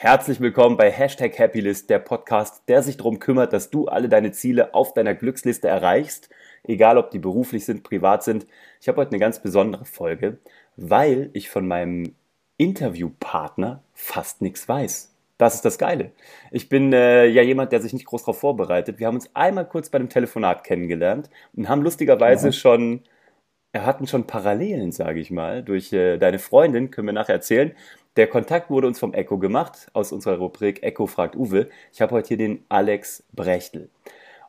Herzlich willkommen bei Hashtag Happylist, der Podcast, der sich darum kümmert, dass du alle deine Ziele auf deiner Glücksliste erreichst, egal ob die beruflich sind, privat sind. Ich habe heute eine ganz besondere Folge, weil ich von meinem Interviewpartner fast nichts weiß. Das ist das Geile. Ich bin äh, ja jemand, der sich nicht groß darauf vorbereitet. Wir haben uns einmal kurz bei einem Telefonat kennengelernt und haben lustigerweise ja. schon, hatten schon Parallelen, sage ich mal, durch äh, deine Freundin, können wir nachher erzählen. Der Kontakt wurde uns vom Echo gemacht, aus unserer Rubrik Echo fragt Uwe. Ich habe heute hier den Alex Brechtel.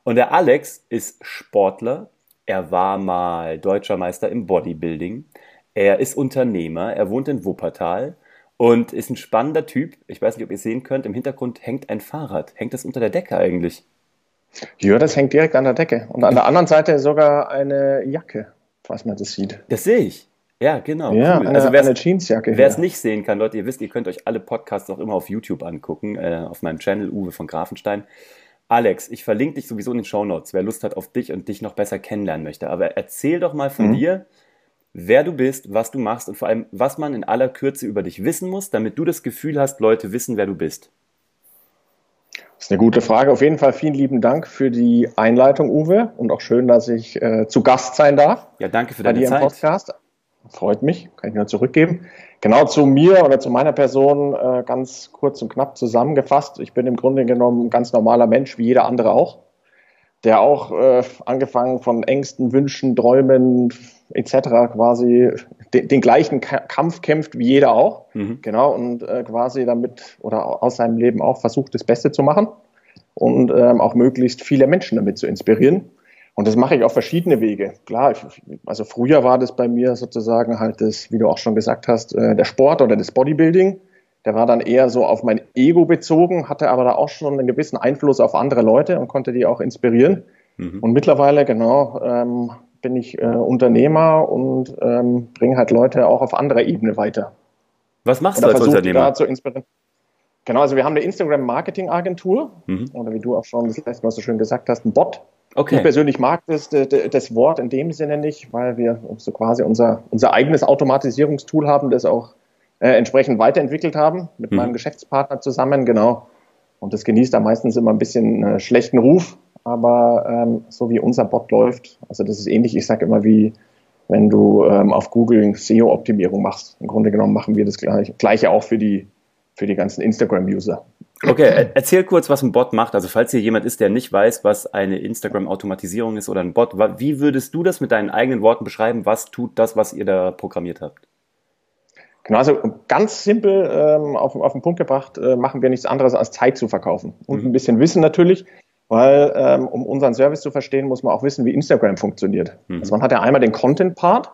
Und der Alex ist Sportler. Er war mal deutscher Meister im Bodybuilding. Er ist Unternehmer. Er wohnt in Wuppertal und ist ein spannender Typ. Ich weiß nicht, ob ihr sehen könnt. Im Hintergrund hängt ein Fahrrad. Hängt das unter der Decke eigentlich? Ja, das hängt direkt an der Decke. Und an der anderen Seite sogar eine Jacke, falls man das sieht. Das sehe ich. Ja, genau. Ja, cool. eine, also eine Jeansjacke. Wer es nicht sehen kann, Leute, ihr wisst, ihr könnt euch alle Podcasts auch immer auf YouTube angucken, äh, auf meinem Channel Uwe von Grafenstein. Alex, ich verlinke dich sowieso in den Show Notes, wer Lust hat auf dich und dich noch besser kennenlernen möchte. Aber erzähl doch mal von mhm. dir, wer du bist, was du machst und vor allem, was man in aller Kürze über dich wissen muss, damit du das Gefühl hast, Leute wissen, wer du bist. Das ist eine gute Frage. Auf jeden Fall vielen lieben Dank für die Einleitung, Uwe, und auch schön, dass ich äh, zu Gast sein darf. Ja, danke für deine Zeit. Podcast. Freut mich, kann ich nur zurückgeben. Genau zu mir oder zu meiner Person äh, ganz kurz und knapp zusammengefasst. Ich bin im Grunde genommen ein ganz normaler Mensch, wie jeder andere auch, der auch äh, angefangen von Ängsten, Wünschen, Träumen etc. quasi den, den gleichen Ka Kampf kämpft wie jeder auch. Mhm. Genau, und äh, quasi damit oder aus seinem Leben auch versucht, das Beste zu machen und ähm, auch möglichst viele Menschen damit zu inspirieren. Und das mache ich auf verschiedene Wege. Klar, ich, also früher war das bei mir sozusagen halt das, wie du auch schon gesagt hast, äh, der Sport oder das Bodybuilding. Der war dann eher so auf mein Ego bezogen, hatte aber da auch schon einen gewissen Einfluss auf andere Leute und konnte die auch inspirieren. Mhm. Und mittlerweile, genau, ähm, bin ich äh, Unternehmer und ähm, bringe halt Leute auch auf anderer Ebene weiter. Was machst oder du als Unternehmer? Da zu inspirieren. Genau, also wir haben eine Instagram-Marketing-Agentur mhm. oder wie du auch schon das letzte Mal so schön gesagt hast, ein Bot, Okay. Ich persönlich mag das, das, Wort in dem Sinne nicht, weil wir so quasi unser, unser eigenes Automatisierungstool haben, das auch äh, entsprechend weiterentwickelt haben mit hm. meinem Geschäftspartner zusammen, genau. Und das genießt da meistens immer ein bisschen äh, schlechten Ruf, aber ähm, so wie unser Bot läuft, also das ist ähnlich, ich sage immer wie wenn du ähm, auf Google SEO-Optimierung machst. Im Grunde genommen machen wir das gleiche, gleiche auch für die, für die ganzen Instagram-User. Okay, erzähl kurz, was ein Bot macht. Also falls hier jemand ist, der nicht weiß, was eine Instagram-Automatisierung ist oder ein Bot, wie würdest du das mit deinen eigenen Worten beschreiben? Was tut das, was ihr da programmiert habt? Genau, also ganz simpel ähm, auf, auf den Punkt gebracht, äh, machen wir nichts anderes als Zeit zu verkaufen. Und mhm. ein bisschen Wissen natürlich, weil ähm, um unseren Service zu verstehen, muss man auch wissen, wie Instagram funktioniert. Mhm. Also man hat ja einmal den Content-Part,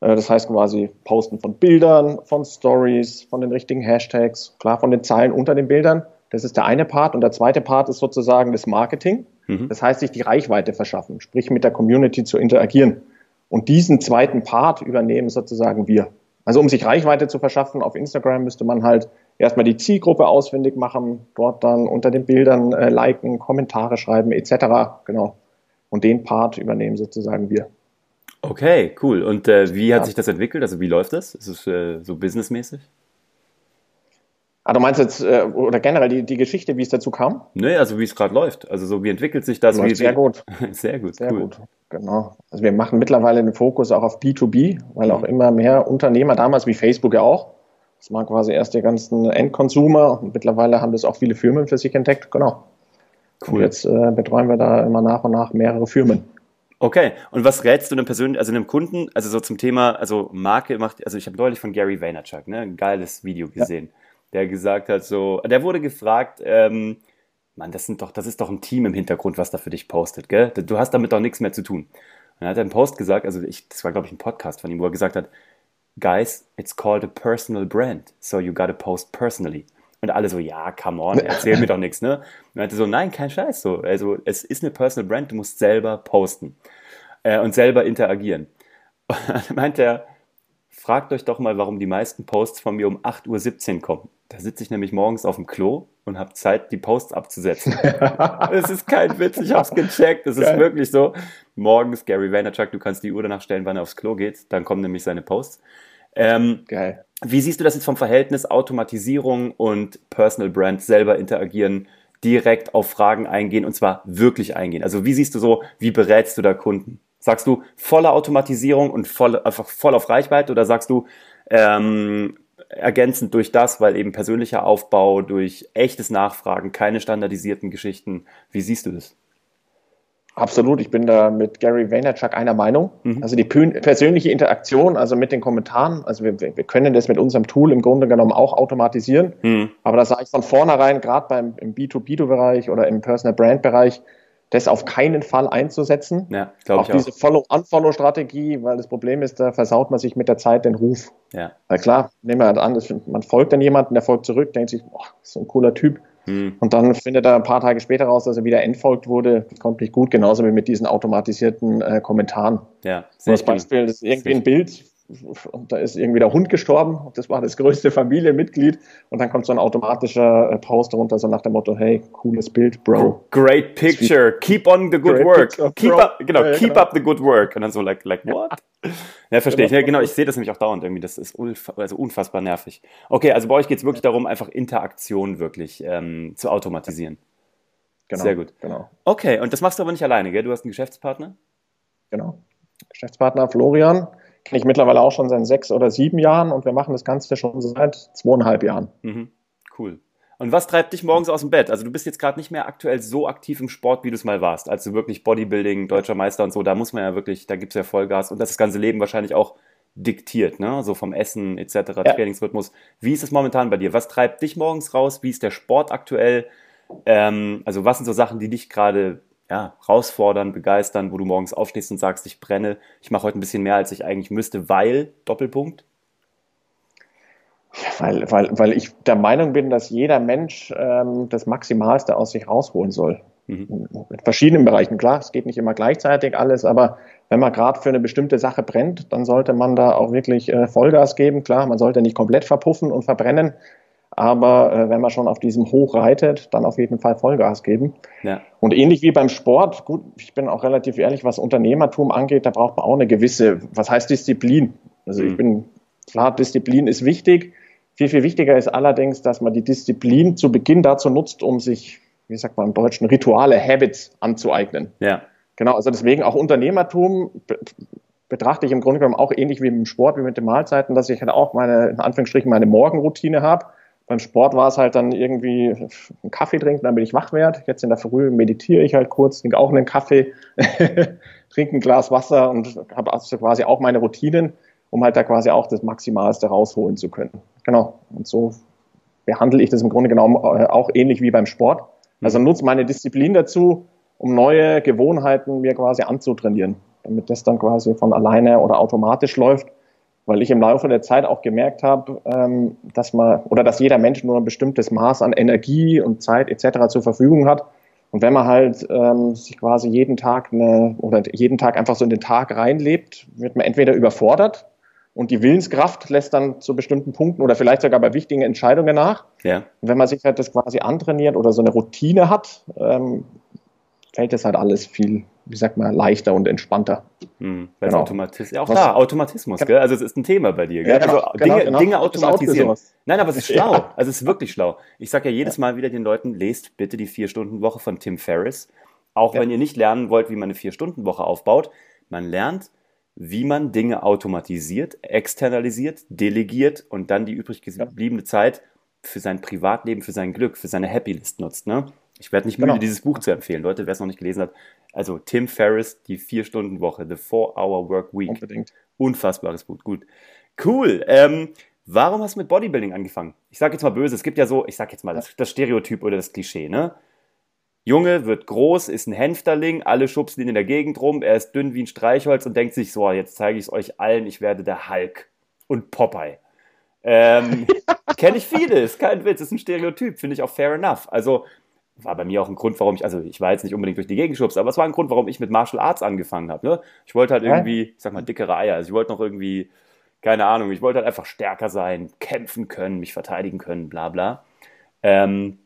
äh, das heißt quasi Posten von Bildern, von Stories, von den richtigen Hashtags, klar von den Zeilen unter den Bildern. Das ist der eine Part. Und der zweite Part ist sozusagen das Marketing. Mhm. Das heißt, sich die Reichweite verschaffen, sprich mit der Community zu interagieren. Und diesen zweiten Part übernehmen sozusagen wir. Also um sich Reichweite zu verschaffen auf Instagram müsste man halt erstmal die Zielgruppe ausfindig machen, dort dann unter den Bildern äh, liken, Kommentare schreiben etc. Genau. Und den Part übernehmen sozusagen wir. Okay, cool. Und äh, wie hat ja. sich das entwickelt? Also wie läuft das? Ist es äh, so businessmäßig? Ah, du meinst jetzt, äh, oder generell die, die Geschichte, wie es dazu kam? Nee, also wie es gerade läuft. Also so wie entwickelt sich das? Läuft wie, sehr gut. sehr gut, sehr cool. gut. Genau. Also wir machen mittlerweile den Fokus auch auf B2B, weil mhm. auch immer mehr Unternehmer, damals wie Facebook ja auch, das waren quasi erst die ganzen Endconsumer und mittlerweile haben das auch viele Firmen für sich entdeckt. Genau. Cool. Und jetzt äh, betreuen wir da immer nach und nach mehrere Firmen. Okay, und was rätst du einem persönlich, also einem Kunden, also so zum Thema, also Marke macht, also ich habe neulich von Gary Vaynerchuk, ne, ein geiles Video gesehen, ja. Der gesagt hat so, der wurde gefragt, ähm, Mann, das sind doch, das ist doch ein Team im Hintergrund, was da für dich postet, gell? Du hast damit doch nichts mehr zu tun. Und dann hat er einen Post gesagt, also ich, das war glaube ich ein Podcast von ihm, wo er gesagt hat, Guys, it's called a personal brand, so you gotta post personally. Und alle so, ja, come on, erzähl mir doch nichts, ne? Und er meinte so, nein, kein Scheiß, so. Also, es ist eine Personal Brand, du musst selber posten äh, und selber interagieren. Und dann meinte er, fragt euch doch mal, warum die meisten Posts von mir um 8.17 Uhr kommen. Da sitze ich nämlich morgens auf dem Klo und habe Zeit, die Posts abzusetzen. Es ist kein Witz, ich habe es gecheckt. Es ist wirklich so. Morgens, Gary Vaynerchuk, du kannst die Uhr danach stellen, wann er aufs Klo geht. Dann kommen nämlich seine Posts. Ähm, Geil. Wie siehst du das jetzt vom Verhältnis Automatisierung und Personal Brand selber interagieren, direkt auf Fragen eingehen und zwar wirklich eingehen? Also wie siehst du so, wie berätst du da Kunden? Sagst du volle Automatisierung und voll, einfach voll auf Reichweite oder sagst du ähm, ergänzend durch das, weil eben persönlicher Aufbau, durch echtes Nachfragen, keine standardisierten Geschichten? Wie siehst du das? Absolut, ich bin da mit Gary Vaynerchuk einer Meinung. Mhm. Also die persönliche Interaktion, also mit den Kommentaren, also wir, wir können das mit unserem Tool im Grunde genommen auch automatisieren. Mhm. Aber da sage ich von vornherein, gerade beim im B2B-Bereich oder im Personal Brand-Bereich, das auf keinen Fall einzusetzen. Ja, auf diese Follow-Unfollow-Strategie, weil das Problem ist, da versaut man sich mit der Zeit den Ruf. Ja. Weil klar, nehmen wir halt an, man folgt dann jemanden, der folgt zurück, denkt sich, boah, so ein cooler Typ. Hm. Und dann findet er ein paar Tage später raus, dass er wieder entfolgt wurde. Das kommt nicht gut, genauso wie mit diesen automatisierten äh, Kommentaren. Ja, sehr das Beispiel, das ist irgendwie ein Bild, und da ist irgendwie der Hund gestorben. Das war das größte Familienmitglied. Und dann kommt so ein automatischer äh, Post darunter, so nach dem Motto, hey, cooles Bild, Bro. Great picture. Keep on the good Great work. Picture, keep up, genau, ja, keep genau. up the good work. Und dann so, like, like what? Ja, verstehe ich. Ja, genau, ich sehe das nämlich auch dauernd irgendwie. Das ist also unfassbar nervig. Okay, also bei euch geht es wirklich darum, einfach Interaktion wirklich ähm, zu automatisieren. Genau, Sehr gut. Genau. Okay, und das machst du aber nicht alleine, gell? Du hast einen Geschäftspartner? Genau. Geschäftspartner Florian kenne ich mittlerweile auch schon seit sechs oder sieben Jahren und wir machen das Ganze schon seit zweieinhalb Jahren. Mhm. Cool. Und was treibt dich morgens aus dem Bett? Also du bist jetzt gerade nicht mehr aktuell so aktiv im Sport, wie du es mal warst. Also wirklich Bodybuilding, deutscher Meister und so, da muss man ja wirklich, da gibt es ja Vollgas und das, das ganze Leben wahrscheinlich auch diktiert, ne? So vom Essen etc., ja. Trainingsrhythmus. Wie ist es momentan bei dir? Was treibt dich morgens raus? Wie ist der Sport aktuell? Ähm, also was sind so Sachen, die dich gerade ja, herausfordern, begeistern, wo du morgens aufstehst und sagst, ich brenne, ich mache heute ein bisschen mehr, als ich eigentlich müsste, weil, Doppelpunkt? Weil, weil, weil ich der Meinung bin, dass jeder Mensch ähm, das Maximalste aus sich rausholen soll. Mhm. In verschiedenen Bereichen, klar, es geht nicht immer gleichzeitig alles, aber wenn man gerade für eine bestimmte Sache brennt, dann sollte man da auch wirklich äh, Vollgas geben. Klar, man sollte nicht komplett verpuffen und verbrennen, aber äh, wenn man schon auf diesem Hoch reitet, dann auf jeden Fall Vollgas geben. Ja. Und ähnlich wie beim Sport, gut, ich bin auch relativ ehrlich, was Unternehmertum angeht, da braucht man auch eine gewisse, was heißt Disziplin? Also mhm. ich bin, klar, Disziplin ist wichtig. Viel, viel wichtiger ist allerdings, dass man die Disziplin zu Beginn dazu nutzt, um sich, wie sagt man im Deutschen, Rituale, Habits anzueignen. Ja. Genau, also deswegen auch Unternehmertum betrachte ich im Grunde genommen auch ähnlich wie im Sport, wie mit den Mahlzeiten, dass ich halt auch meine, in Anführungsstrichen, meine Morgenroutine habe beim Sport war es halt dann irgendwie einen Kaffee trinken, damit ich wach werde. Jetzt in der Früh meditiere ich halt kurz, trinke auch einen Kaffee, trinke ein Glas Wasser und habe also quasi auch meine Routinen, um halt da quasi auch das Maximalste rausholen zu können. Genau. Und so behandle ich das im Grunde genommen äh, auch ähnlich wie beim Sport. Also nutze meine Disziplin dazu, um neue Gewohnheiten mir quasi anzutrainieren, damit das dann quasi von alleine oder automatisch läuft weil ich im Laufe der Zeit auch gemerkt habe, ähm, dass man oder dass jeder Mensch nur ein bestimmtes Maß an Energie und Zeit etc. zur Verfügung hat. Und wenn man halt ähm, sich quasi jeden Tag eine oder jeden Tag einfach so in den Tag reinlebt, wird man entweder überfordert und die Willenskraft lässt dann zu bestimmten Punkten oder vielleicht sogar bei wichtigen Entscheidungen nach. Ja. Und wenn man sich halt das quasi antrainiert oder so eine Routine hat, ähm, fällt das halt alles viel wie sagt man, leichter und entspannter. Hm, genau. Automatis ja, auch Was, da, Automatismus, gell? Also es ist ein Thema bei dir, gell? Ja, genau, also Dinge, genau, genau. Dinge automatisieren. Nein, aber es ist schlau. Ja. Also es ist wirklich schlau. Ich sage ja jedes Mal wieder den Leuten, lest bitte die Vier-Stunden-Woche von Tim Ferriss. Auch wenn ihr nicht lernen wollt, wie man eine Vier-Stunden-Woche aufbaut. Man lernt, wie man Dinge automatisiert, externalisiert, delegiert und dann die übrig gebliebene Zeit für sein Privatleben, für sein Glück, für seine Happy List nutzt. Ne? Ich werde nicht müde, genau. dieses Buch zu empfehlen. Leute, wer es noch nicht gelesen hat, also Tim Ferriss, die Vier-Stunden-Woche, The Four-Hour-Work Week. Unbedingt. Unfassbares Buch, gut. Cool. Ähm, warum hast du mit Bodybuilding angefangen? Ich sage jetzt mal böse, es gibt ja so, ich sage jetzt mal das, das Stereotyp oder das Klischee, ne? Junge wird groß, ist ein Hänfterling, alle schubsen ihn in der Gegend rum, er ist dünn wie ein Streichholz und denkt sich so, jetzt zeige ich es euch allen, ich werde der Hulk und Popeye. Ähm, Kenne ich viele, ist kein Witz, ist ein Stereotyp, finde ich auch fair enough. Also war bei mir auch ein Grund, warum ich, also ich war jetzt nicht unbedingt durch die Gegend geschubst, aber es war ein Grund, warum ich mit Martial Arts angefangen habe. Ne? Ich wollte halt irgendwie, ich sag mal, dickere Eier. Also ich wollte noch irgendwie, keine Ahnung, ich wollte halt einfach stärker sein, kämpfen können, mich verteidigen können, bla bla. Ähm,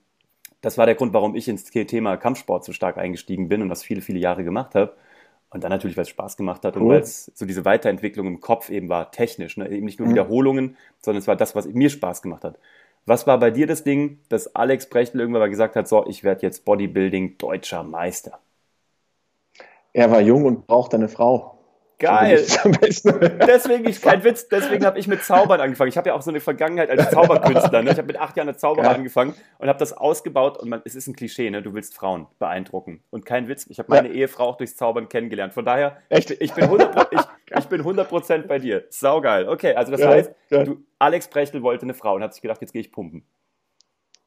das war der Grund, warum ich ins Thema Kampfsport so stark eingestiegen bin und das viele, viele Jahre gemacht habe. Und dann natürlich, weil es Spaß gemacht hat cool. und weil es so diese Weiterentwicklung im Kopf eben war, technisch, ne? eben nicht nur mhm. Wiederholungen, sondern es war das, was mir Spaß gemacht hat. Was war bei dir das Ding, dass Alex Brechtel irgendwann mal gesagt hat, so, ich werde jetzt Bodybuilding deutscher Meister? Er war jung und brauchte eine Frau. Geil. deswegen, ich, kein Witz, deswegen habe ich mit Zaubern angefangen. Ich habe ja auch so eine Vergangenheit als Zauberkünstler. Ne? Ich habe mit acht Jahren als Zauberer ja. angefangen und habe das ausgebaut. Und man, es ist ein Klischee, ne? du willst Frauen beeindrucken. Und kein Witz, ich habe meine ja. Ehefrau auch durchs Zaubern kennengelernt. Von daher, Echt? Ich, bin 100%, ich, ich bin 100 bei dir. Saugeil. Okay, also das ja, heißt, du, Alex Brechtel wollte eine Frau und hat sich gedacht, jetzt gehe ich pumpen.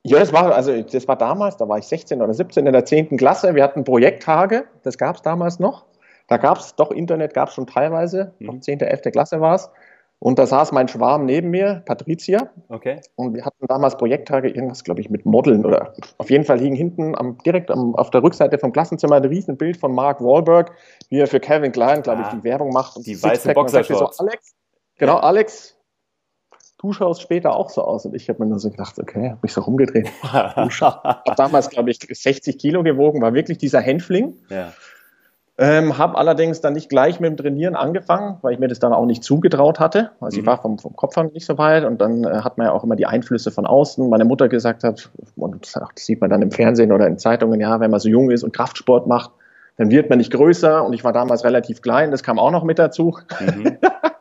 Ja, das war, also das war damals, da war ich 16 oder 17 in der 10. Klasse. Wir hatten Projekttage, das gab es damals noch. Da gab es doch Internet, gab es schon teilweise, mhm. 10., 11. Klasse war es. Und da saß mein Schwarm neben mir, Patricia. Okay. Und wir hatten damals Projekttage, irgendwas, glaube ich, mit Modeln oder auf jeden Fall hing hinten am, direkt am, auf der Rückseite vom Klassenzimmer ein Riesenbild von Mark Wahlberg, wie er für Calvin Klein, glaube ah, ich, die Werbung macht. Und die weiße Boxershorts. So, Alex, genau, Alex, du schaust später auch so aus. Und ich habe mir nur so gedacht, okay, habe mich so rumgedreht. ich habe damals, glaube ich, 60 Kilo gewogen, war wirklich dieser Hänfling. Ja. Ähm, habe allerdings dann nicht gleich mit dem Trainieren angefangen, weil ich mir das dann auch nicht zugetraut hatte. Also mhm. ich war vom, vom Kopf an nicht so weit und dann äh, hat man ja auch immer die Einflüsse von außen. Meine Mutter gesagt hat, und das sieht man dann im Fernsehen oder in Zeitungen, ja, wenn man so jung ist und Kraftsport macht, dann wird man nicht größer und ich war damals relativ klein, das kam auch noch mit dazu. Mhm.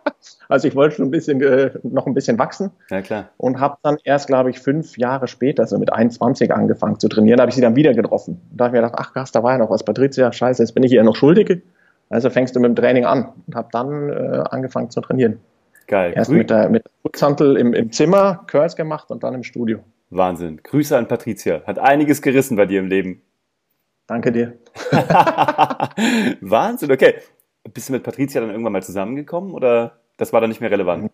Also ich wollte schon ein bisschen, äh, noch ein bisschen wachsen. Ja, klar. Und habe dann erst, glaube ich, fünf Jahre später, so mit 21 angefangen zu trainieren. Da habe ich sie dann wieder getroffen. Und da habe ich mir gedacht, ach krass, da war ja noch was. Patricia, scheiße, jetzt bin ich ihr noch schuldig. Also fängst du mit dem Training an. Und habe dann äh, angefangen zu trainieren. Geil. Erst Grü mit der, mit der im, im Zimmer, Curls gemacht und dann im Studio. Wahnsinn. Grüße an Patricia. Hat einiges gerissen bei dir im Leben. Danke dir. Wahnsinn, okay. Bist du mit Patricia dann irgendwann mal zusammengekommen oder? Das war dann nicht mehr relevant.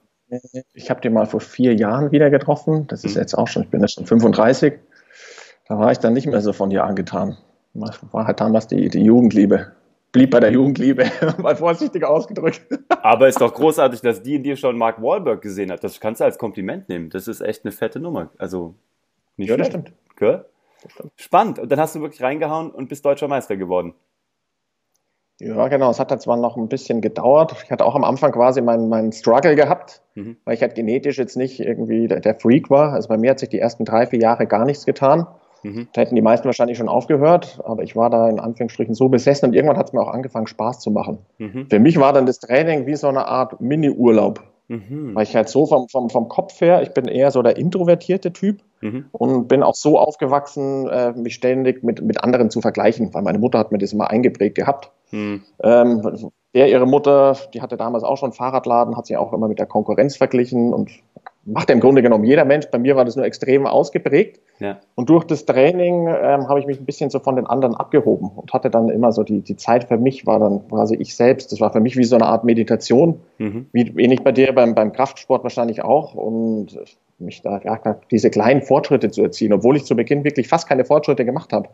Ich habe den mal vor vier Jahren wieder getroffen. Das ist mhm. jetzt auch schon, ich bin jetzt schon 35. Da war ich dann nicht mehr so von dir angetan. War halt damals die, die Jugendliebe. Blieb bei der Jugendliebe, mal vorsichtig ausgedrückt. Aber ist doch großartig, dass die in dir schon Mark Wahlberg gesehen hat. Das kannst du als Kompliment nehmen. Das ist echt eine fette Nummer. Also nicht ja, schlecht. das stimmt. Gell? Das stimmt. Spannend. Und dann hast du wirklich reingehauen und bist deutscher Meister geworden. Ja, genau. Es hat dann zwar noch ein bisschen gedauert. Ich hatte auch am Anfang quasi meinen, meinen Struggle gehabt, mhm. weil ich halt genetisch jetzt nicht irgendwie der, der, Freak war. Also bei mir hat sich die ersten drei, vier Jahre gar nichts getan. Mhm. Da hätten die meisten wahrscheinlich schon aufgehört, aber ich war da in Anführungsstrichen so besessen und irgendwann hat es mir auch angefangen, Spaß zu machen. Mhm. Für mich war dann das Training wie so eine Art Mini-Urlaub. Mhm. Weil ich halt so vom, vom, vom Kopf her, ich bin eher so der introvertierte Typ mhm. und bin auch so aufgewachsen, äh, mich ständig mit, mit anderen zu vergleichen, weil meine Mutter hat mir das immer eingeprägt gehabt. Mhm. Ähm, der, ihre Mutter, die hatte damals auch schon Fahrradladen, hat sie auch immer mit der Konkurrenz verglichen und macht im Grunde genommen jeder Mensch. Bei mir war das nur extrem ausgeprägt. Ja. Und durch das Training ähm, habe ich mich ein bisschen so von den anderen abgehoben und hatte dann immer so die, die Zeit für mich, war dann quasi ich selbst. Das war für mich wie so eine Art Meditation, mhm. wie ähnlich bei dir beim, beim Kraftsport wahrscheinlich auch. Und mich da ja, diese kleinen Fortschritte zu erzielen, obwohl ich zu Beginn wirklich fast keine Fortschritte gemacht habe.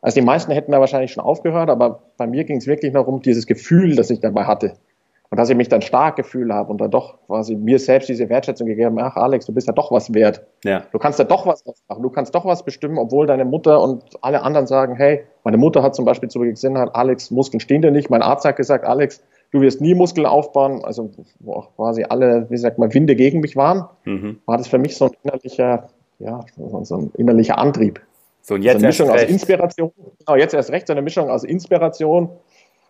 Also die meisten hätten da wahrscheinlich schon aufgehört, aber bei mir ging es wirklich noch um dieses Gefühl, das ich dabei hatte. Und dass ich mich dann stark gefühlt habe und da doch quasi mir selbst diese Wertschätzung gegeben habe, ach Alex, du bist ja doch was wert. Ja. Du kannst ja doch was machen, du kannst doch was bestimmen, obwohl deine Mutter und alle anderen sagen, hey, meine Mutter hat zum Beispiel zu gesehen, hat, Alex, Muskeln stehen dir nicht. Mein Arzt hat gesagt, Alex, du wirst nie Muskeln aufbauen. Also wo auch quasi alle, wie sagt man, Winde gegen mich waren, mhm. war das für mich so ein innerlicher, ja, so ein innerlicher Antrieb. So, und jetzt so eine Mischung aus Inspiration, genau, jetzt erst recht, so eine Mischung aus Inspiration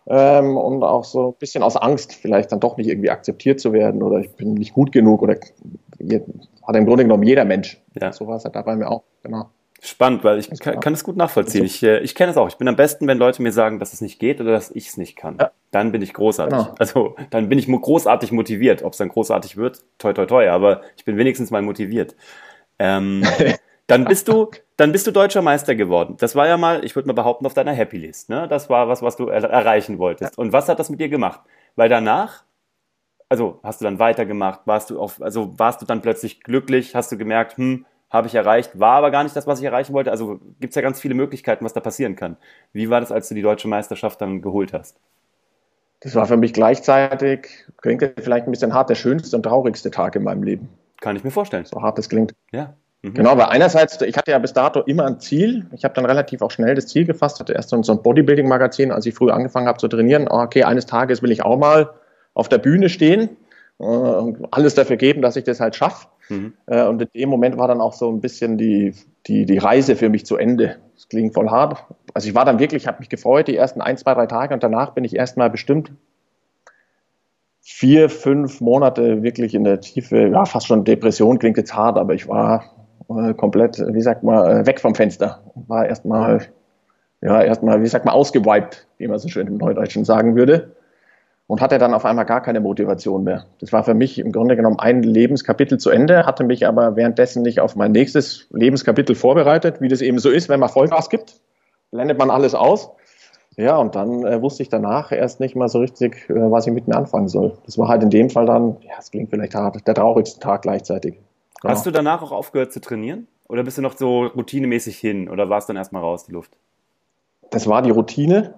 ähm, und auch so ein bisschen aus Angst, vielleicht dann doch nicht irgendwie akzeptiert zu werden oder ich bin nicht gut genug oder hat im Grunde genommen jeder Mensch. Ja. So war es halt da bei mir auch, genau. Spannend, weil ich kann, kann es gut nachvollziehen. Ich, äh, ich kenne es auch. Ich bin am besten, wenn Leute mir sagen, dass es nicht geht oder dass ich es nicht kann. Ja. Dann bin ich großartig. Genau. Also dann bin ich großartig motiviert. Ob es dann großartig wird, toi toi toi, aber ich bin wenigstens mal motiviert. Ähm, Dann bist du, dann bist du deutscher Meister geworden. Das war ja mal, ich würde mal behaupten, auf deiner Happy List. Ne? Das war was, was du er erreichen wolltest. Und was hat das mit dir gemacht? Weil danach, also hast du dann weitergemacht, warst du auf, also warst du dann plötzlich glücklich, hast du gemerkt, hm, habe ich erreicht, war aber gar nicht das, was ich erreichen wollte. Also gibt es ja ganz viele Möglichkeiten, was da passieren kann. Wie war das, als du die deutsche Meisterschaft dann geholt hast? Das war für mich gleichzeitig, klingt vielleicht ein bisschen hart, der schönste und traurigste Tag in meinem Leben. Kann ich mir vorstellen. So hart das klingt. Ja. Mhm. Genau, weil einerseits, ich hatte ja bis dato immer ein Ziel. Ich habe dann relativ auch schnell das Ziel gefasst, hatte erst so ein Bodybuilding-Magazin, als ich früh angefangen habe zu trainieren. Ah, okay, eines Tages will ich auch mal auf der Bühne stehen äh, und alles dafür geben, dass ich das halt schaffe. Mhm. Äh, und in dem Moment war dann auch so ein bisschen die, die, die Reise für mich zu Ende. Das klingt voll hart. Also ich war dann wirklich, habe mich gefreut, die ersten ein, zwei, drei Tage und danach bin ich erstmal bestimmt vier, fünf Monate wirklich in der Tiefe, ja, fast schon Depression klingt jetzt hart, aber ich war äh, komplett, wie sagt man, äh, weg vom Fenster. War erstmal, ja, erstmal, wie sagt man, ausgewiped, wie man so schön im Neudeutschen sagen würde. Und hatte dann auf einmal gar keine Motivation mehr. Das war für mich im Grunde genommen ein Lebenskapitel zu Ende, hatte mich aber währenddessen nicht auf mein nächstes Lebenskapitel vorbereitet, wie das eben so ist, wenn man Vollgas gibt, blendet man alles aus. Ja, und dann äh, wusste ich danach erst nicht mal so richtig, äh, was ich mit mir anfangen soll. Das war halt in dem Fall dann, ja, es klingt vielleicht hart, der traurigste Tag gleichzeitig. Genau. Hast du danach auch aufgehört zu trainieren? Oder bist du noch so routinemäßig hin? Oder war es dann erstmal raus, die Luft? Das war die Routine,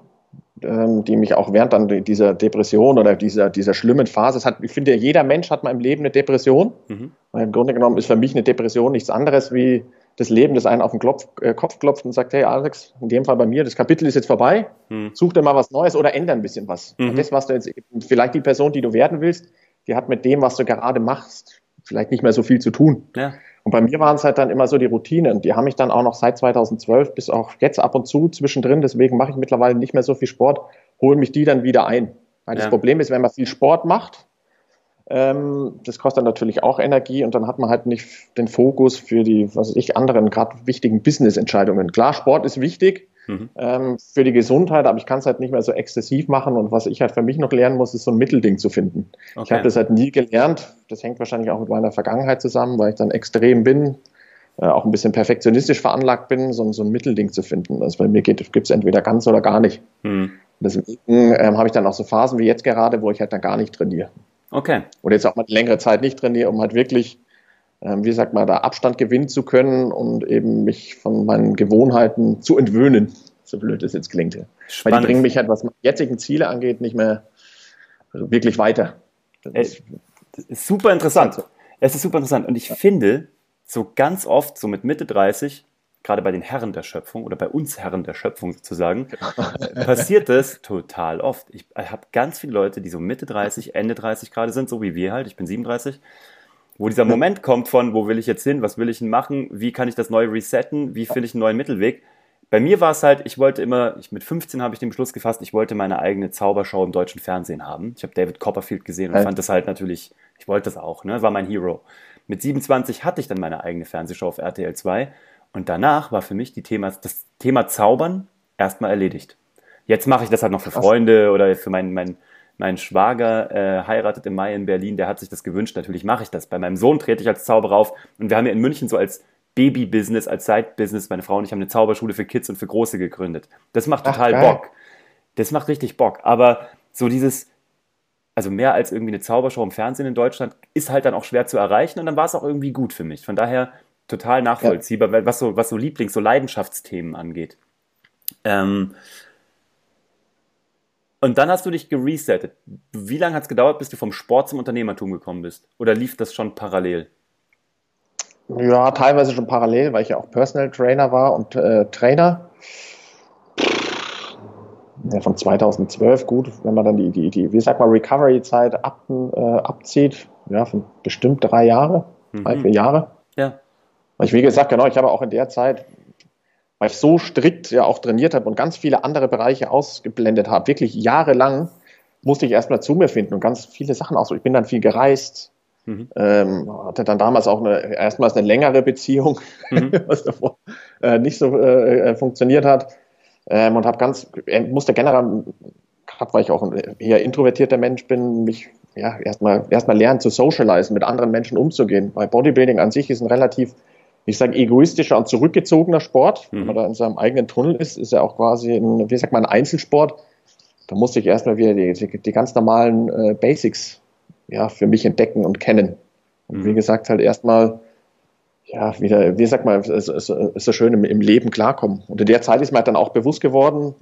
ähm, die mich auch während dann dieser Depression oder dieser, dieser schlimmen Phase, hat, ich finde, jeder Mensch hat mal im Leben eine Depression. Mhm. Im Grunde genommen ist für mich eine Depression nichts anderes wie das Leben, das einen auf den Klopf, äh, Kopf klopft und sagt, hey Alex, in dem Fall bei mir, das Kapitel ist jetzt vorbei, mhm. such dir mal was Neues oder ändere ein bisschen was. Mhm. Das, was du jetzt, vielleicht die Person, die du werden willst, die hat mit dem, was du gerade machst, vielleicht nicht mehr so viel zu tun. Ja. Und bei mir waren es halt dann immer so die Routinen. Die haben mich dann auch noch seit 2012 bis auch jetzt ab und zu zwischendrin, deswegen mache ich mittlerweile nicht mehr so viel Sport, holen mich die dann wieder ein. Weil ja. das Problem ist, wenn man viel Sport macht, ähm, das kostet dann natürlich auch Energie und dann hat man halt nicht den Fokus für die, was weiß ich, anderen gerade wichtigen Business-Entscheidungen. Klar, Sport ist wichtig, mhm. ähm, für die Gesundheit, aber ich kann es halt nicht mehr so exzessiv machen. Und was ich halt für mich noch lernen muss, ist so ein Mittelding zu finden. Okay. Ich habe das halt nie gelernt. Das hängt wahrscheinlich auch mit meiner Vergangenheit zusammen, weil ich dann extrem bin, äh, auch ein bisschen perfektionistisch veranlagt bin, so, so ein Mittelding zu finden. Also bei mir gibt es entweder ganz oder gar nicht. Mhm. Deswegen ähm, habe ich dann auch so Phasen wie jetzt gerade, wo ich halt dann gar nicht trainiere. Okay. Oder jetzt auch mal längere Zeit nicht trainiere, um halt wirklich wie sagt man, da Abstand gewinnen zu können und eben mich von meinen Gewohnheiten zu entwöhnen, so blöd es jetzt klingt. Spannend. Weil die bringen mich halt, was meine jetzigen Ziele angeht, nicht mehr wirklich weiter. Das ist super interessant. Es ist super interessant. Und ich ja. finde, so ganz oft, so mit Mitte 30, gerade bei den Herren der Schöpfung oder bei uns Herren der Schöpfung sozusagen, passiert das total oft. Ich habe ganz viele Leute, die so Mitte 30, Ende 30 gerade sind, so wie wir halt. Ich bin 37 wo dieser Moment kommt von, wo will ich jetzt hin, was will ich denn machen, wie kann ich das neu resetten, wie finde ich einen neuen Mittelweg. Bei mir war es halt, ich wollte immer, ich, mit 15 habe ich den Beschluss gefasst, ich wollte meine eigene Zaubershow im deutschen Fernsehen haben. Ich habe David Copperfield gesehen und ja. fand das halt natürlich, ich wollte das auch, ne, war mein Hero. Mit 27 hatte ich dann meine eigene Fernsehshow auf RTL 2 und danach war für mich die Thema, das Thema Zaubern erstmal erledigt. Jetzt mache ich das halt noch für Freunde oder für meinen, meinen mein Schwager äh, heiratet im Mai in Berlin, der hat sich das gewünscht. Natürlich mache ich das. Bei meinem Sohn trete ich als Zauberer auf. Und wir haben ja in München so als Baby-Business, als Side-Business, meine Frau und ich haben eine Zauberschule für Kids und für Große gegründet. Das macht total Ach, Bock. Das macht richtig Bock. Aber so dieses, also mehr als irgendwie eine Zaubershow im Fernsehen in Deutschland, ist halt dann auch schwer zu erreichen und dann war es auch irgendwie gut für mich. Von daher total nachvollziehbar, ja. was so, was so Lieblings-, so Leidenschaftsthemen angeht. Ähm, und dann hast du dich geresettet. Wie lange hat es gedauert, bis du vom Sport zum Unternehmertum gekommen bist? Oder lief das schon parallel? Ja, teilweise schon parallel, weil ich ja auch Personal Trainer war und äh, Trainer. Ja, von 2012, gut, wenn man dann die, die, die wie sagt man, Recovery-Zeit ab, äh, abzieht, ja, von bestimmt drei Jahre, mhm. drei, vier Jahre. Ja. Weil ich, wie gesagt, genau, ich habe auch in der Zeit weil ich so strikt ja auch trainiert habe und ganz viele andere Bereiche ausgeblendet habe, wirklich jahrelang musste ich erstmal zu mir finden und ganz viele Sachen auch so. Ich bin dann viel gereist, mhm. ähm, hatte dann damals auch eine, erstmals eine längere Beziehung, mhm. was davor äh, nicht so äh, äh funktioniert hat. Ähm, und habe ganz, äh, musste generell, gerade weil ich auch ein eher introvertierter Mensch bin, mich ja, erstmal erstmal lernen zu socialisen, mit anderen Menschen umzugehen. Weil Bodybuilding an sich ist ein relativ ich sage, egoistischer und zurückgezogener Sport. Mhm. Wenn man da in seinem eigenen Tunnel ist, ist ja auch quasi ein, wie sagt man, ein Einzelsport. Da musste ich erstmal wieder die, die, die ganz normalen äh, Basics ja, für mich entdecken und kennen. Und mhm. wie gesagt, halt erstmal, ja, wieder, wie sagt man, es ist so schön im, im, Leben klarkommen. Und in der Zeit ist mir halt dann auch bewusst geworden,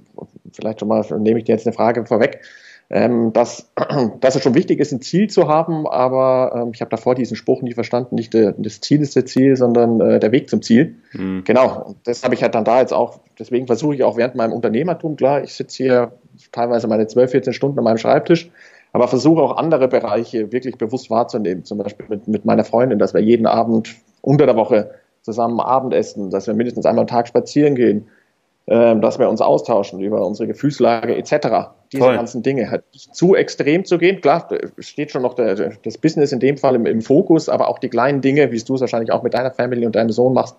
vielleicht schon mal nehme ich dir jetzt eine Frage vorweg, ähm, dass, dass es schon wichtig ist, ein Ziel zu haben, aber ähm, ich habe davor diesen Spruch nie verstanden, nicht der, das Ziel ist das Ziel, sondern äh, der Weg zum Ziel. Mhm. Genau, das habe ich halt dann da jetzt auch, deswegen versuche ich auch während meinem Unternehmertum, klar, ich sitze hier teilweise meine 12, 14 Stunden an meinem Schreibtisch, aber versuche auch andere Bereiche wirklich bewusst wahrzunehmen, zum Beispiel mit, mit meiner Freundin, dass wir jeden Abend unter der Woche zusammen Abendessen, dass wir mindestens einmal am Tag spazieren gehen, dass wir uns austauschen über unsere Gefühlslage etc. Diese Toll. ganzen Dinge. Halt zu extrem zu gehen. Klar, steht schon noch der, das Business in dem Fall im, im, Fokus, aber auch die kleinen Dinge, wie du es wahrscheinlich auch mit deiner Family und deinem Sohn machst,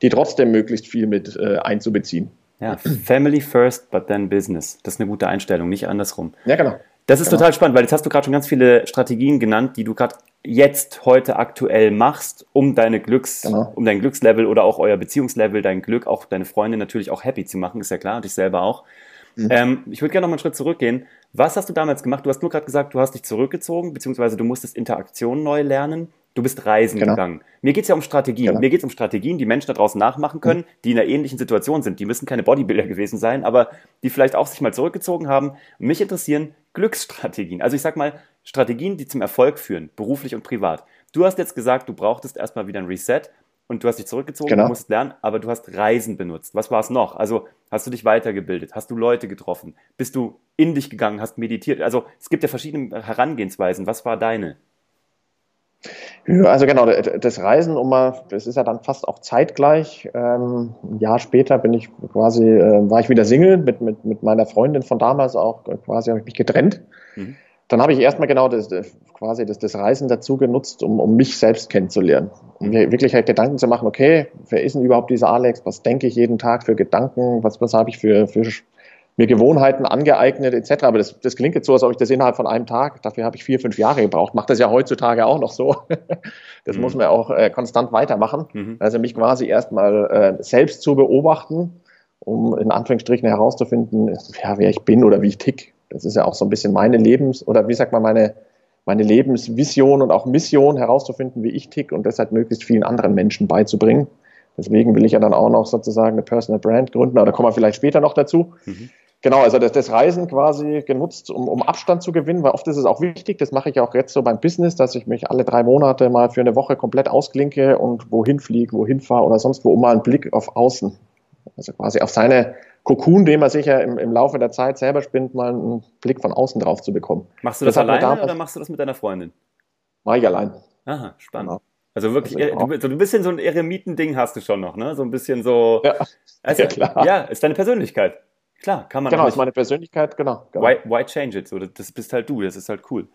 die trotzdem möglichst viel mit äh, einzubeziehen. Ja, Family first, but then business. Das ist eine gute Einstellung, nicht andersrum. Ja, genau. Das ist genau. total spannend, weil jetzt hast du gerade schon ganz viele Strategien genannt, die du gerade jetzt heute aktuell machst, um deine Glücks, genau. um dein Glückslevel oder auch euer Beziehungslevel, dein Glück, auch deine Freunde natürlich auch happy zu machen, ist ja klar, dich selber auch. Mhm. Ähm, ich würde gerne noch mal einen Schritt zurückgehen. Was hast du damals gemacht? Du hast nur gerade gesagt, du hast dich zurückgezogen, beziehungsweise du musstest Interaktion neu lernen. Du bist reisen genau. gegangen. Mir geht es ja um Strategien. Genau. Mir geht es um Strategien, die Menschen da draußen nachmachen können, mhm. die in einer ähnlichen Situation sind. Die müssen keine Bodybuilder gewesen sein, aber die vielleicht auch sich mal zurückgezogen haben. Mich interessieren Glücksstrategien. Also ich sag mal, Strategien, die zum Erfolg führen, beruflich und privat. Du hast jetzt gesagt, du brauchtest erstmal wieder ein Reset und du hast dich zurückgezogen, genau. du musst lernen, aber du hast Reisen benutzt. Was war es noch? Also hast du dich weitergebildet? Hast du Leute getroffen? Bist du in dich gegangen, hast meditiert? Also es gibt ja verschiedene Herangehensweisen. Was war deine? Also genau, das Reisen, um mal, das ist ja dann fast auch zeitgleich. Ähm, ein Jahr später bin ich quasi, äh, war ich wieder Single mit, mit, mit meiner Freundin von damals auch, quasi habe ich mich getrennt. Mhm. Dann habe ich erstmal genau das, quasi das, das Reisen dazu genutzt, um, um mich selbst kennenzulernen. Um mir wirklich halt Gedanken zu machen, okay, wer ist denn überhaupt dieser Alex? Was denke ich jeden Tag für Gedanken? Was, was habe ich für, für mir Gewohnheiten angeeignet etc. Aber das, das klingt jetzt so, als ob ich das innerhalb von einem Tag, dafür habe ich vier, fünf Jahre gebraucht. Macht das ja heutzutage auch noch so. das mhm. muss man auch äh, konstant weitermachen. Mhm. Also mich quasi erstmal äh, selbst zu beobachten, um in Anführungsstrichen herauszufinden, ja, wer ich bin oder wie ich tick. Das ist ja auch so ein bisschen meine Lebens- oder wie sagt man, meine, meine Lebensvision und auch Mission herauszufinden, wie ich tick und das halt möglichst vielen anderen Menschen beizubringen. Deswegen will ich ja dann auch noch sozusagen eine Personal Brand gründen, aber da kommen wir vielleicht später noch dazu. Mhm. Genau, also das, das Reisen quasi genutzt, um, um Abstand zu gewinnen, weil oft ist es auch wichtig, das mache ich auch jetzt so beim Business, dass ich mich alle drei Monate mal für eine Woche komplett ausklinke und wohin fliege, wohin fahre oder sonst wo, um mal einen Blick auf außen, also quasi auf seine Kokon, den man sich ja im, im Laufe der Zeit selber spinnt, mal einen Blick von außen drauf zu bekommen. Machst du das, das alleine oder machst du das mit deiner Freundin? Mach ich allein. Aha, spannend. Genau. Also wirklich, also du, so ein bisschen so ein Eremiten-Ding hast du schon noch, ne? So ein bisschen so. Ja, also, ja klar. Ja, ist deine Persönlichkeit. Klar, kann man. Genau, ist meine Persönlichkeit, genau. genau. Why, why change it? So, das bist halt du, das ist halt cool.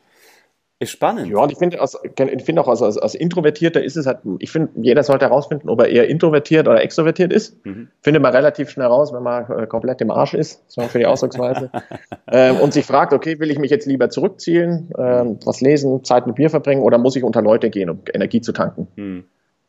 Ist spannend. Ja, und ich finde find auch als, als, als Introvertierter ist es halt, ich finde, jeder sollte herausfinden, ob er eher introvertiert oder extrovertiert ist. Mhm. Findet man relativ schnell raus, wenn man äh, komplett im Arsch ist, so für die Ausdrucksweise. ähm, und sich fragt, okay, will ich mich jetzt lieber zurückziehen, ähm, was lesen, Zeit mit Bier verbringen oder muss ich unter Leute gehen, um Energie zu tanken? Mhm.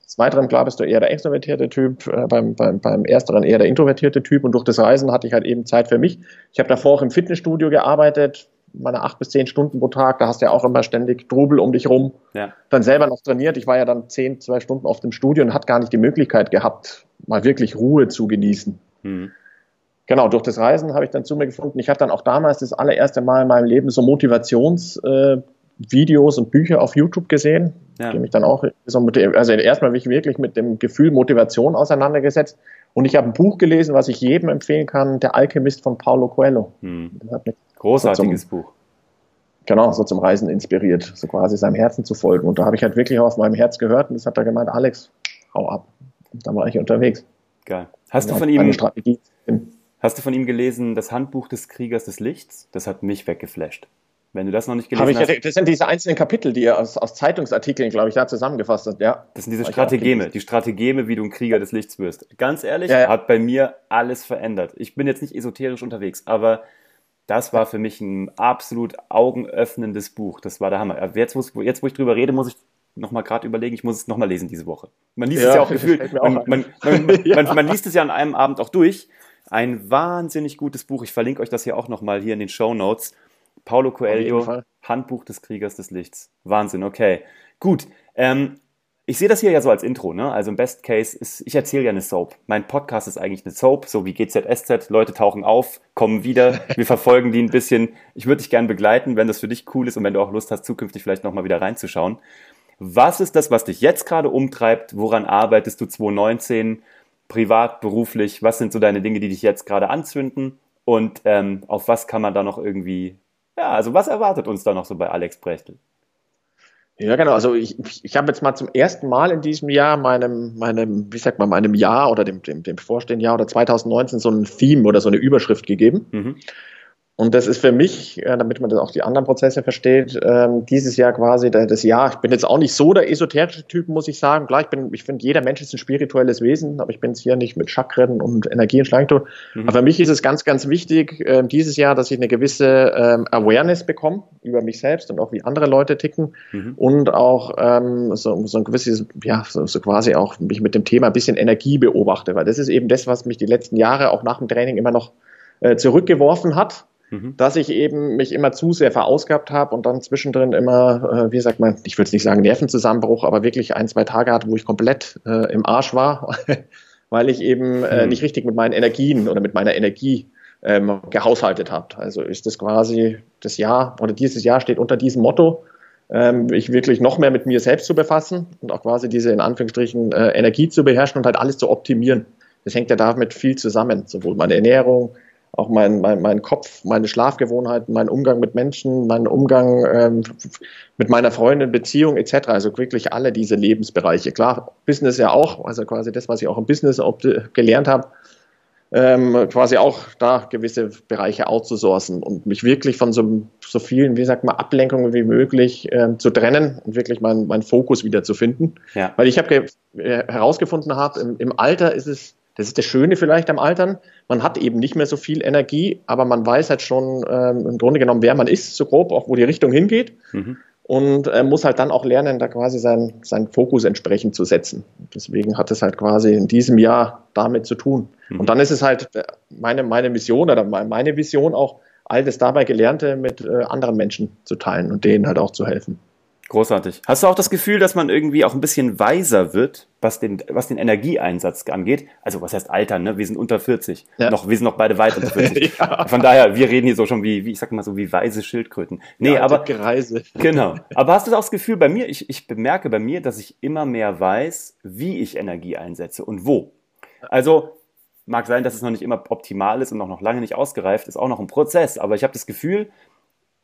Des Weiteren, klar, bist du eher der extrovertierte Typ, äh, beim, beim, beim Ersteren eher der introvertierte Typ und durch das Reisen hatte ich halt eben Zeit für mich. Ich habe davor auch im Fitnessstudio gearbeitet, meine acht bis zehn Stunden pro Tag, da hast du ja auch immer ständig Trubel um dich rum. Ja. Dann selber noch trainiert. Ich war ja dann zehn, zwei Stunden auf dem Studio und hat gar nicht die Möglichkeit gehabt, mal wirklich Ruhe zu genießen. Mhm. Genau, durch das Reisen habe ich dann zu mir gefunden. Ich habe dann auch damals das allererste Mal in meinem Leben so Motivations- äh, und Bücher auf YouTube gesehen, ja. die mich dann auch so mit also erstmal mich wirklich mit dem Gefühl Motivation auseinandergesetzt und ich habe ein Buch gelesen, was ich jedem empfehlen kann, Der Alchemist von Paulo Coelho. Hm. Großartiges so zum, Buch. Genau, so zum Reisen inspiriert, so quasi seinem Herzen zu folgen. Und da habe ich halt wirklich auf meinem Herz gehört und das hat er gemeint, Alex, hau ab. Und dann war ich unterwegs. Geil. Hast du von ihm Strategie. Hast du von ihm gelesen, das Handbuch des Kriegers des Lichts? Das hat mich weggeflasht. Wenn du das noch nicht gelesen ich, hast. Das sind diese einzelnen Kapitel, die er aus, aus Zeitungsartikeln, glaube ich, da zusammengefasst hat. Ja. Das sind diese Strategeme, die Strategeme, wie du ein Krieger des Lichts wirst. Ganz ehrlich, ja, ja. hat bei mir alles verändert. Ich bin jetzt nicht esoterisch unterwegs, aber das war für mich ein absolut augenöffnendes Buch. Das war der Hammer. Jetzt, wo, jetzt, wo ich drüber rede, muss ich nochmal gerade überlegen, ich muss es nochmal lesen diese Woche. Man liest ja, es ja auch gefühlt, man, man, man, ja. man, liest es ja an einem Abend auch durch. Ein wahnsinnig gutes Buch. Ich verlinke euch das hier auch nochmal hier in den Show Notes. Paulo Coelho, Handbuch des Kriegers des Lichts. Wahnsinn, okay. Gut. Ähm, ich sehe das hier ja so als Intro, ne? Also im Best Case ist, ich erzähle ja eine Soap. Mein Podcast ist eigentlich eine Soap, so wie GZSZ. Leute tauchen auf, kommen wieder, wir verfolgen die ein bisschen. Ich würde dich gerne begleiten, wenn das für dich cool ist und wenn du auch Lust hast, zukünftig vielleicht nochmal wieder reinzuschauen. Was ist das, was dich jetzt gerade umtreibt? Woran arbeitest du 2019? Privat, beruflich? Was sind so deine Dinge, die dich jetzt gerade anzünden? Und ähm, auf was kann man da noch irgendwie, ja, also was erwartet uns da noch so bei Alex Brechtel? Ja, genau. Also ich, ich habe jetzt mal zum ersten Mal in diesem Jahr meinem, meinem, wie sagt man, meinem Jahr oder dem, dem, dem bevorstehenden Jahr oder 2019 so ein Theme oder so eine Überschrift gegeben. Mhm. Und das ist für mich, äh, damit man das auch die anderen Prozesse versteht, ähm, dieses Jahr quasi das Jahr. Ich bin jetzt auch nicht so der esoterische Typ, muss ich sagen. Klar, ich bin, ich finde, jeder Mensch ist ein spirituelles Wesen, aber ich bin jetzt hier nicht mit Chakren und Energie und Schlangenton. Mhm. Aber für mich ist es ganz, ganz wichtig, ähm, dieses Jahr, dass ich eine gewisse ähm, Awareness bekomme über mich selbst und auch wie andere Leute ticken mhm. und auch so, so ein gewisses, ja, so, so quasi auch mich mit dem Thema ein bisschen Energie beobachte, weil das ist eben das, was mich die letzten Jahre auch nach dem Training immer noch äh, zurückgeworfen hat mhm. dass ich eben mich immer zu sehr verausgabt habe und dann zwischendrin immer, äh, wie sagt man, ich würde es nicht sagen Nervenzusammenbruch, aber wirklich ein, zwei Tage hatte, wo ich komplett äh, im Arsch war, weil ich eben äh, mhm. nicht richtig mit meinen Energien oder mit meiner Energie ähm, gehaushaltet habe. Also ist das quasi das Jahr oder dieses Jahr steht unter diesem Motto, ähm, ich wirklich noch mehr mit mir selbst zu befassen und auch quasi diese in Anführungsstrichen äh, Energie zu beherrschen und halt alles zu optimieren. Das hängt ja damit viel zusammen, sowohl meine Ernährung, auch mein, mein, mein Kopf, meine Schlafgewohnheiten, mein Umgang mit Menschen, mein Umgang ähm, mit meiner Freundin, Beziehung etc. Also wirklich alle diese Lebensbereiche. Klar, Business ja auch, also quasi das, was ich auch im Business gelernt habe, ähm, quasi auch da gewisse Bereiche outzusourcen und mich wirklich von so, so vielen, wie sagt man, Ablenkungen wie möglich ähm, zu trennen und wirklich meinen mein Fokus wieder zu finden. Ja. Weil ich habe äh, herausgefunden habe, im, im Alter ist es das ist das Schöne vielleicht am Altern. Man hat eben nicht mehr so viel Energie, aber man weiß halt schon ähm, im Grunde genommen, wer man ist, so grob, auch wo die Richtung hingeht. Mhm. Und äh, muss halt dann auch lernen, da quasi seinen, seinen Fokus entsprechend zu setzen. Deswegen hat es halt quasi in diesem Jahr damit zu tun. Mhm. Und dann ist es halt äh, meine, meine Mission oder meine Vision auch, all das dabei Gelernte mit äh, anderen Menschen zu teilen und denen halt auch zu helfen. Großartig. Hast du auch das Gefühl, dass man irgendwie auch ein bisschen weiser wird, was den, was den Energieeinsatz angeht? Also, was heißt altern, ne? Wir sind unter 40. Ja. Noch, wir sind noch beide weit unter 40. ja. Von daher, wir reden hier so schon wie, wie, ich sag mal so, wie weise Schildkröten. Nee, ja, aber. Gereise. Genau. Aber hast du auch das Gefühl bei mir, ich, ich bemerke bei mir, dass ich immer mehr weiß, wie ich Energie einsetze und wo. Also, mag sein, dass es noch nicht immer optimal ist und auch noch lange nicht ausgereift ist, auch noch ein Prozess. Aber ich habe das Gefühl,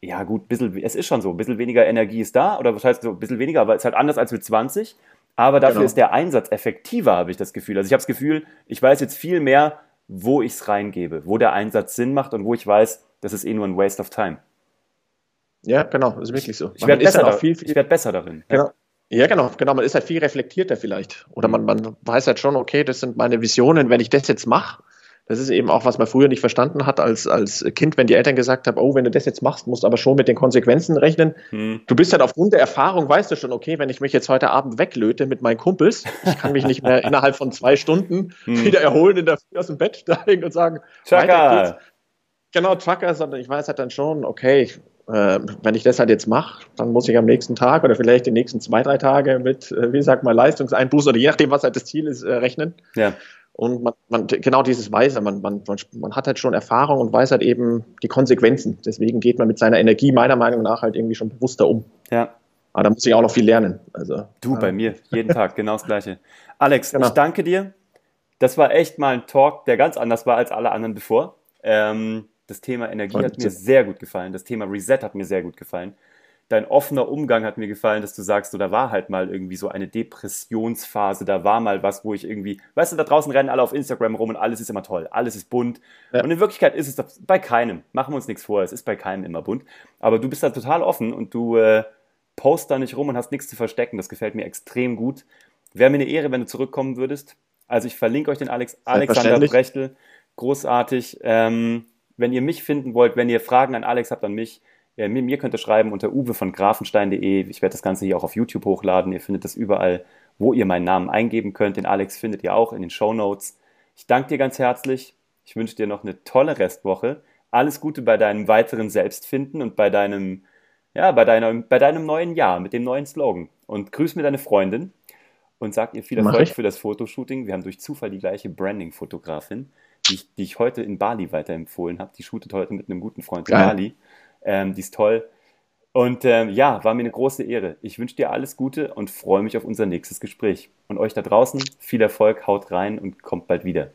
ja gut, bisschen, es ist schon so, ein bisschen weniger Energie ist da, oder was heißt so, ein bisschen weniger, aber es ist halt anders als mit 20. Aber dafür genau. ist der Einsatz effektiver, habe ich das Gefühl. Also ich habe das Gefühl, ich weiß jetzt viel mehr, wo ich es reingebe, wo der Einsatz Sinn macht und wo ich weiß, das ist eh nur ein Waste of time. Ja, genau, das ist wirklich so. Ich werde besser, halt viel, viel, ich werd besser darin. Genau. Ja. genau, genau. Man ist halt viel reflektierter vielleicht. Oder man, man weiß halt schon, okay, das sind meine Visionen. Wenn ich das jetzt mache, das ist eben auch, was man früher nicht verstanden hat als, als Kind, wenn die Eltern gesagt haben, oh, wenn du das jetzt machst, musst du aber schon mit den Konsequenzen rechnen. Hm. Du bist halt aufgrund der Erfahrung, weißt du schon, okay, wenn ich mich jetzt heute Abend weglöte mit meinen Kumpels, ich kann mich nicht mehr innerhalb von zwei Stunden hm. wieder erholen in der Früh aus dem Bett steigen und sagen, Chaka. Genau, Trucker, sondern ich weiß halt dann schon, okay, äh, wenn ich das halt jetzt mache, dann muss ich am nächsten Tag oder vielleicht die nächsten zwei, drei Tage mit, äh, wie sagt man, Leistungseinbuß oder je nachdem, was halt das Ziel ist, äh, rechnen. Ja. Und man, man, genau dieses Weise, man, man, man hat halt schon Erfahrung und weiß halt eben die Konsequenzen. Deswegen geht man mit seiner Energie meiner Meinung nach halt irgendwie schon bewusster um. Ja. Aber da muss ich auch noch viel lernen. Also, du, bei mir, jeden Tag, genau das Gleiche. Alex, genau. ich danke dir. Das war echt mal ein Talk, der ganz anders war als alle anderen bevor. Ähm, das Thema Energie hat mir sehr gut gefallen. Das Thema Reset hat mir sehr gut gefallen dein offener Umgang hat mir gefallen, dass du sagst, so, da war halt mal irgendwie so eine Depressionsphase, da war mal was, wo ich irgendwie, weißt du, da draußen rennen alle auf Instagram rum und alles ist immer toll, alles ist bunt. Ja. Und in Wirklichkeit ist es bei keinem, machen wir uns nichts vor, es ist bei keinem immer bunt. Aber du bist da total offen und du äh, post da nicht rum und hast nichts zu verstecken. Das gefällt mir extrem gut. Wäre mir eine Ehre, wenn du zurückkommen würdest. Also ich verlinke euch den Alex, Alexander Brechtel. Großartig. Ähm, wenn ihr mich finden wollt, wenn ihr Fragen an Alex habt, an mich, ja, mir, mir könnt ihr schreiben unter uwe von grafenstein.de. Ich werde das Ganze hier auch auf YouTube hochladen. Ihr findet das überall, wo ihr meinen Namen eingeben könnt. Den Alex findet ihr auch in den Show Notes. Ich danke dir ganz herzlich. Ich wünsche dir noch eine tolle Restwoche. Alles Gute bei deinem weiteren Selbstfinden und bei deinem, ja, bei deinem, bei deinem neuen Jahr mit dem neuen Slogan. Und grüß mir deine Freundin. und sag ihr viel Erfolg für das Fotoshooting. Wir haben durch Zufall die gleiche Branding-Fotografin, die ich, die ich heute in Bali weiterempfohlen habe. Die shootet heute mit einem guten Freund in Bali. Ähm, die ist toll. Und ähm, ja, war mir eine große Ehre. Ich wünsche dir alles Gute und freue mich auf unser nächstes Gespräch. Und euch da draußen viel Erfolg, haut rein und kommt bald wieder.